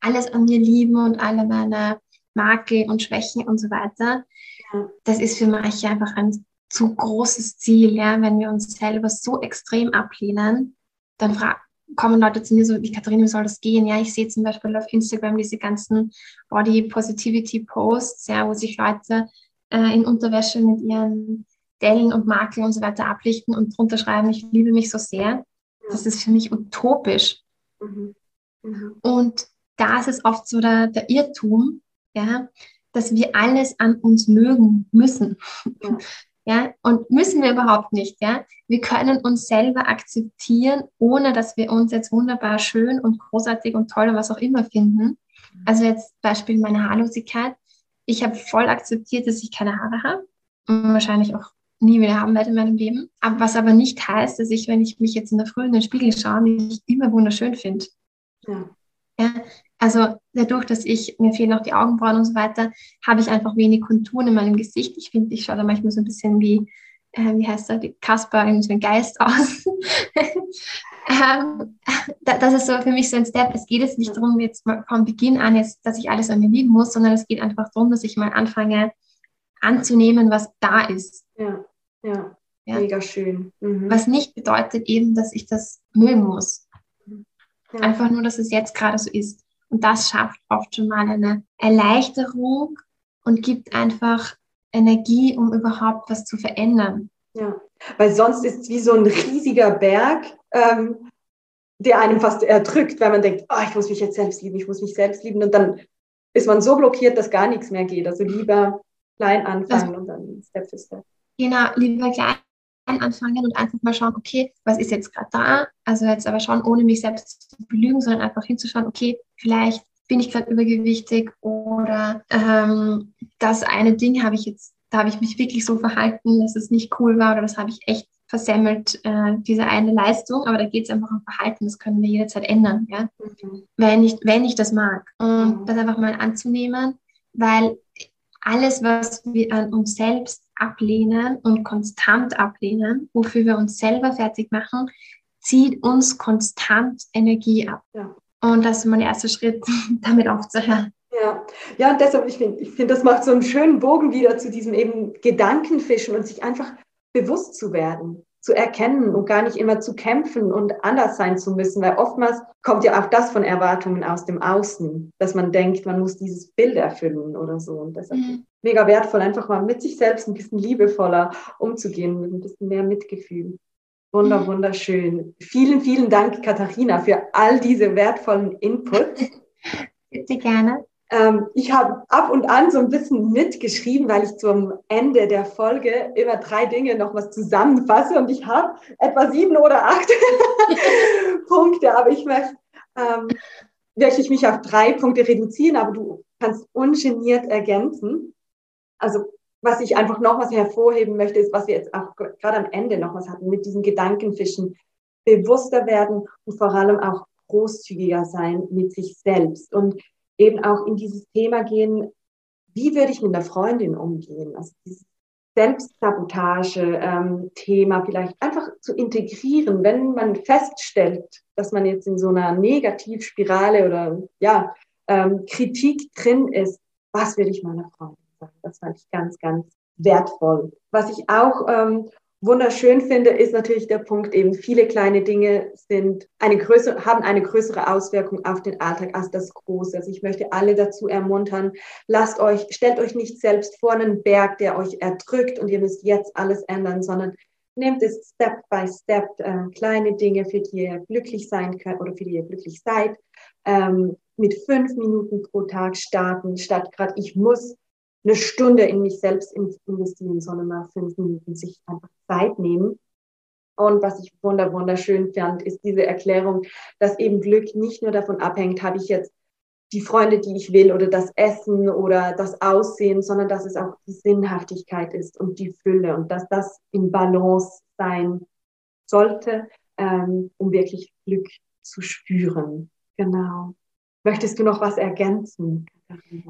alles an mir lieben und alle meine Makel und Schwächen und so weiter. Ja. Das ist für manche einfach ein zu großes Ziel, ja, wenn wir uns selber so extrem ablehnen, dann fragt kommen Leute zu mir so, wie Katharina, wie soll das gehen? Ja, ich sehe zum Beispiel auf Instagram diese ganzen Body Positivity Posts, ja, wo sich Leute äh, in Unterwäsche mit ihren Dellen und Makeln und so weiter ablichten und drunter schreiben, ich liebe mich so sehr. Das ist für mich utopisch. Mhm. Mhm. Und da ist es oft so der, der Irrtum, ja, dass wir alles an uns mögen müssen. Ja. Ja, und müssen wir überhaupt nicht, ja. Wir können uns selber akzeptieren, ohne dass wir uns jetzt wunderbar schön und großartig und toll und was auch immer finden. Also jetzt Beispiel meine Haarlosigkeit. Ich habe voll akzeptiert, dass ich keine Haare habe und wahrscheinlich auch nie wieder haben werde in meinem Leben. Aber was aber nicht heißt, dass ich, wenn ich mich jetzt in der Früh in den Spiegel schaue, mich immer wunderschön finde. Ja. Ja. Also dadurch, dass ich, mir fehlen auch die Augenbrauen und so weiter, habe ich einfach wenig Konturen in meinem Gesicht. Ich finde, ich schaue da manchmal so ein bisschen wie, äh, wie heißt er, Kasper, irgendwie so ein Geist aus. ähm, das ist so für mich so ein Step. Es geht jetzt nicht darum, jetzt mal von Beginn an, jetzt, dass ich alles an mir lieben muss, sondern es geht einfach darum, dass ich mal anfange anzunehmen, was da ist. Ja, ja, ja. mega schön. Mhm. Was nicht bedeutet eben, dass ich das mögen muss. Ja. Einfach nur, dass es jetzt gerade so ist. Und das schafft oft schon mal eine Erleichterung und gibt einfach Energie, um überhaupt was zu verändern. Ja, weil sonst ist es wie so ein riesiger Berg, ähm, der einem fast erdrückt, weil man denkt, oh, ich muss mich jetzt selbst lieben, ich muss mich selbst lieben. Und dann ist man so blockiert, dass gar nichts mehr geht. Also lieber klein anfangen also, und dann Step für Step. Genau, lieber klein anfangen und einfach mal schauen, okay, was ist jetzt gerade da? Also jetzt aber schauen, ohne mich selbst zu belügen, sondern einfach hinzuschauen, okay, vielleicht bin ich gerade übergewichtig oder ähm, das eine Ding habe ich jetzt, da habe ich mich wirklich so verhalten, dass es nicht cool war oder das habe ich echt versemmelt, äh, diese eine Leistung, aber da geht es einfach um Verhalten, das können wir jederzeit ändern, ja? Mhm. wenn, ich, wenn ich das mag. Und mhm. das einfach mal anzunehmen, weil alles, was wir an uns selbst ablehnen und konstant ablehnen, wofür wir uns selber fertig machen, zieht uns konstant Energie ab. Ja. Und das ist mein erster Schritt, damit aufzuhören. Ja, ja und deshalb, ich finde, ich find, das macht so einen schönen Bogen wieder zu diesem eben Gedankenfischen und sich einfach bewusst zu werden, zu erkennen und gar nicht immer zu kämpfen und anders sein zu müssen, weil oftmals kommt ja auch das von Erwartungen aus dem Außen, dass man denkt, man muss dieses Bild erfüllen oder so. Und deshalb mhm. Mega wertvoll, einfach mal mit sich selbst ein bisschen liebevoller umzugehen, mit ein bisschen mehr Mitgefühl. Wunder, mhm. wunderschön. Vielen, vielen Dank, Katharina, für all diese wertvollen Inputs. Bitte gerne. Ähm, ich habe ab und an so ein bisschen mitgeschrieben, weil ich zum Ende der Folge immer drei Dinge noch was zusammenfasse und ich habe etwa sieben oder acht Punkte, aber ich möchte ähm, wirklich mich auf drei Punkte reduzieren, aber du kannst ungeniert ergänzen. Also was ich einfach noch was hervorheben möchte, ist, was wir jetzt auch gerade am Ende noch was hatten, mit diesen Gedankenfischen bewusster werden und vor allem auch großzügiger sein mit sich selbst. Und eben auch in dieses Thema gehen, wie würde ich mit einer Freundin umgehen? Also dieses Selbstsabotage-Thema ähm, vielleicht einfach zu integrieren, wenn man feststellt, dass man jetzt in so einer Negativspirale oder ja, ähm, Kritik drin ist, was würde ich meiner Freundin sagen? Das fand ich ganz, ganz wertvoll. Was ich auch ähm, wunderschön finde, ist natürlich der Punkt eben, viele kleine Dinge sind eine größere, haben eine größere Auswirkung auf den Alltag als das Große. Also ich möchte alle dazu ermuntern, lasst euch, stellt euch nicht selbst vor einen Berg, der euch erdrückt und ihr müsst jetzt alles ändern, sondern nehmt es Step by Step, äh, kleine Dinge, für die ihr glücklich sein könnt oder für die ihr glücklich seid, ähm, mit fünf Minuten pro Tag starten, statt gerade ich muss eine Stunde in mich selbst investieren, sondern mal fünf Minuten sich einfach Zeit nehmen. Und was ich wunder, wunderschön fand, ist diese Erklärung, dass eben Glück nicht nur davon abhängt, habe ich jetzt die Freunde, die ich will oder das Essen oder das Aussehen, sondern dass es auch die Sinnhaftigkeit ist und die Fülle und dass das in Balance sein sollte, ähm, um wirklich Glück zu spüren. Genau. Möchtest du noch was ergänzen?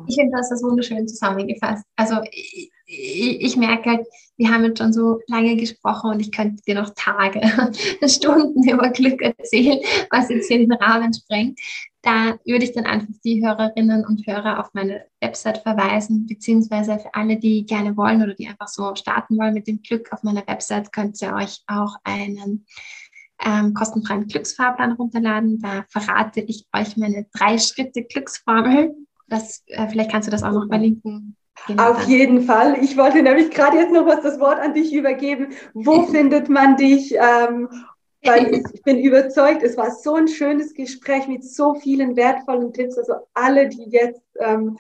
Ich finde, das ist wunderschön zusammengefasst. Also ich, ich, ich, merke halt, wir haben jetzt schon so lange gesprochen und ich könnte dir noch Tage, Stunden über Glück erzählen, was jetzt hier den Rahmen sprengt. Da würde ich dann einfach die Hörerinnen und Hörer auf meine Website verweisen, beziehungsweise für alle, die gerne wollen oder die einfach so starten wollen mit dem Glück auf meiner Website, könnt ihr euch auch einen ähm, kostenfreien Glücksfahrplan runterladen. Da verrate ich euch meine drei Schritte Glücksformel das, äh, vielleicht kannst du das auch noch verlinken. Auf jeden Fall. Ich wollte nämlich gerade jetzt noch was das Wort an dich übergeben. Wo findet man dich? Ähm, weil ich bin überzeugt, es war so ein schönes Gespräch mit so vielen wertvollen Tipps. Also alle, die jetzt ähm,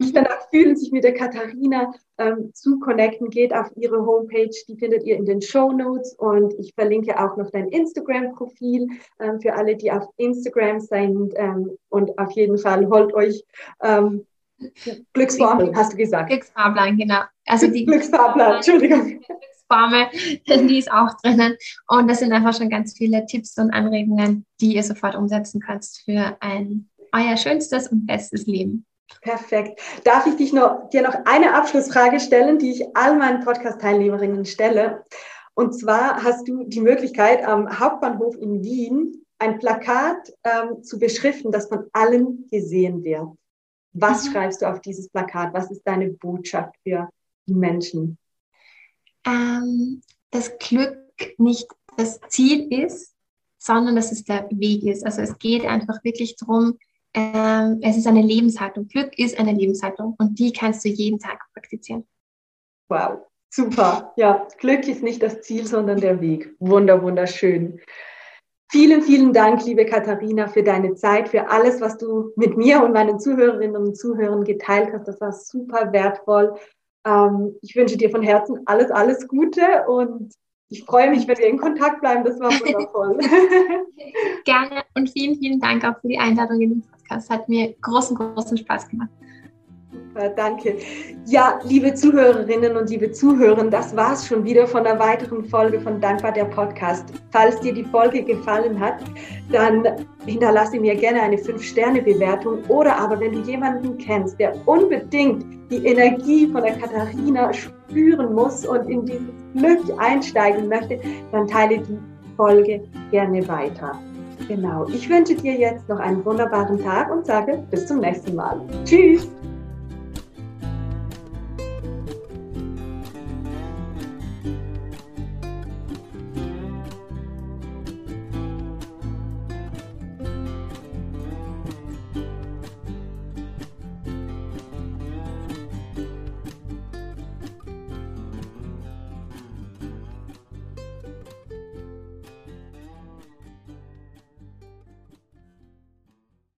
sich danach fühlen, sich mit der Katharina ähm, zu connecten, geht auf ihre Homepage, die findet ihr in den Show Notes und ich verlinke auch noch dein Instagram-Profil ähm, für alle, die auf Instagram sind ähm, und auf jeden Fall holt euch ähm, Glücksformel, hast du gesagt. Glücksfahrplan, genau. Also die Glücksfahrplan, Entschuldigung. Glücksformel, die ist auch drinnen und das sind einfach schon ganz viele Tipps und Anregungen, die ihr sofort umsetzen könnt für ein euer schönstes und bestes Leben. Perfekt. Darf ich dich noch, dir noch eine Abschlussfrage stellen, die ich all meinen Podcast-Teilnehmerinnen stelle? Und zwar hast du die Möglichkeit, am Hauptbahnhof in Wien ein Plakat ähm, zu beschriften, das von allen gesehen wird. Was mhm. schreibst du auf dieses Plakat? Was ist deine Botschaft für die Menschen? Ähm, dass Glück nicht das Ziel ist, sondern dass es der Weg ist. Also es geht einfach wirklich darum, ähm, es ist eine Lebenshaltung. Glück ist eine Lebenshaltung und die kannst du jeden Tag praktizieren. Wow, super. Ja, Glück ist nicht das Ziel, sondern der Weg. Wunder, wunderschön. Vielen, vielen Dank, liebe Katharina, für deine Zeit, für alles, was du mit mir und meinen Zuhörerinnen und Zuhörern geteilt hast. Das war super wertvoll. Ähm, ich wünsche dir von Herzen alles, alles Gute und ich freue mich, wenn wir in Kontakt bleiben. Das war wundervoll. Gerne und vielen, vielen Dank auch für die Einladung in den Podcast. Hat mir großen, großen Spaß gemacht. Super, danke. Ja, liebe Zuhörerinnen und liebe Zuhörer, das war es schon wieder von einer weiteren Folge von Dankbar der Podcast. Falls dir die Folge gefallen hat, dann hinterlasse mir gerne eine 5-Sterne-Bewertung oder aber wenn du jemanden kennst, der unbedingt die Energie von der Katharina spüren muss und in dieses Glück einsteigen möchte, dann teile die Folge gerne weiter. Genau. Ich wünsche dir jetzt noch einen wunderbaren Tag und sage bis zum nächsten Mal. Tschüss!